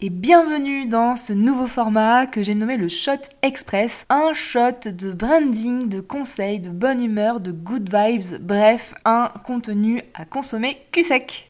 Et bienvenue dans ce nouveau format que j'ai nommé le Shot Express. Un shot de branding, de conseils, de bonne humeur, de good vibes, bref, un contenu à consommer cul sec.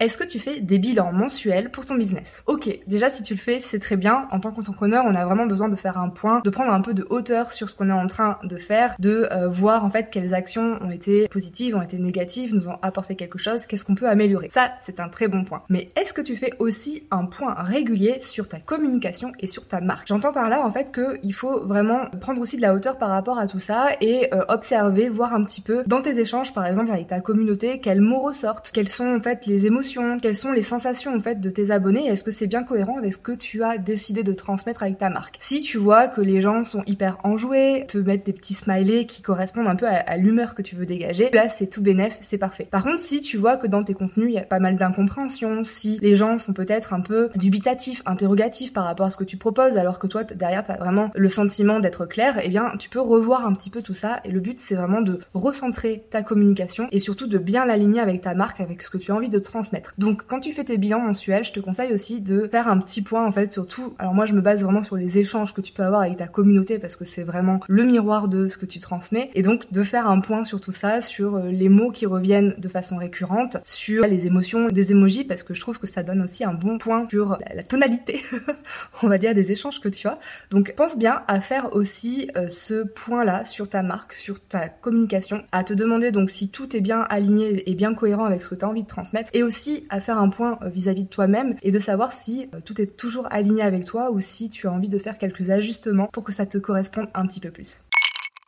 Est-ce que tu fais des bilans mensuels pour ton business? Ok, déjà si tu le fais, c'est très bien. En tant qu'entrepreneur, on a vraiment besoin de faire un point, de prendre un peu de hauteur sur ce qu'on est en train de faire, de euh, voir en fait quelles actions ont été positives, ont été négatives, nous ont apporté quelque chose, qu'est-ce qu'on peut améliorer? Ça, c'est un très bon point. Mais est-ce que tu fais aussi un point régulier sur ta communication et sur ta marque? J'entends par là en fait qu'il faut vraiment prendre aussi de la hauteur par rapport à tout ça et euh, observer, voir un petit peu dans tes échanges par exemple avec ta communauté, quels mots ressortent, quelles sont en fait les émotions quelles sont les sensations en fait de tes abonnés est-ce que c'est bien cohérent avec ce que tu as décidé de transmettre avec ta marque? Si tu vois que les gens sont hyper enjoués, te mettent des petits smileys qui correspondent un peu à, l'humeur que tu veux dégager, là c'est tout bénef, c'est parfait. Par contre, si tu vois que dans tes contenus il y a pas mal d'incompréhension, si les gens sont peut-être un peu dubitatifs, interrogatifs par rapport à ce que tu proposes, alors que toi derrière tu as vraiment le sentiment d'être clair, eh bien tu peux revoir un petit peu tout ça. Et le but c'est vraiment de recentrer ta communication et surtout de bien l'aligner avec ta marque, avec ce que tu as envie de transmettre. Donc quand tu fais tes bilans mensuels, je te conseille aussi de faire un petit point en fait sur tout. Alors moi je me base vraiment sur les échanges que tu peux avoir avec ta communauté parce que c'est vraiment le miroir de ce que tu transmets et donc de faire un point sur tout ça, sur euh, les mots qui reviennent de façon récurrente, sur les émotions des emojis parce que je trouve que ça donne aussi un bon point sur la, tonalité, on va dire des échanges que tu as. Donc pense bien à faire aussi euh, ce point là sur ta marque, sur ta communication, à te demander donc si tout est bien aligné et bien cohérent avec ce que tu as envie de transmettre et aussi à faire un point euh, vis-à-vis de toi-même et de savoir si euh, tout est toujours aligné avec toi ou si tu as envie de faire quelques ajustements pour que ça te corresponde un petit peu plus.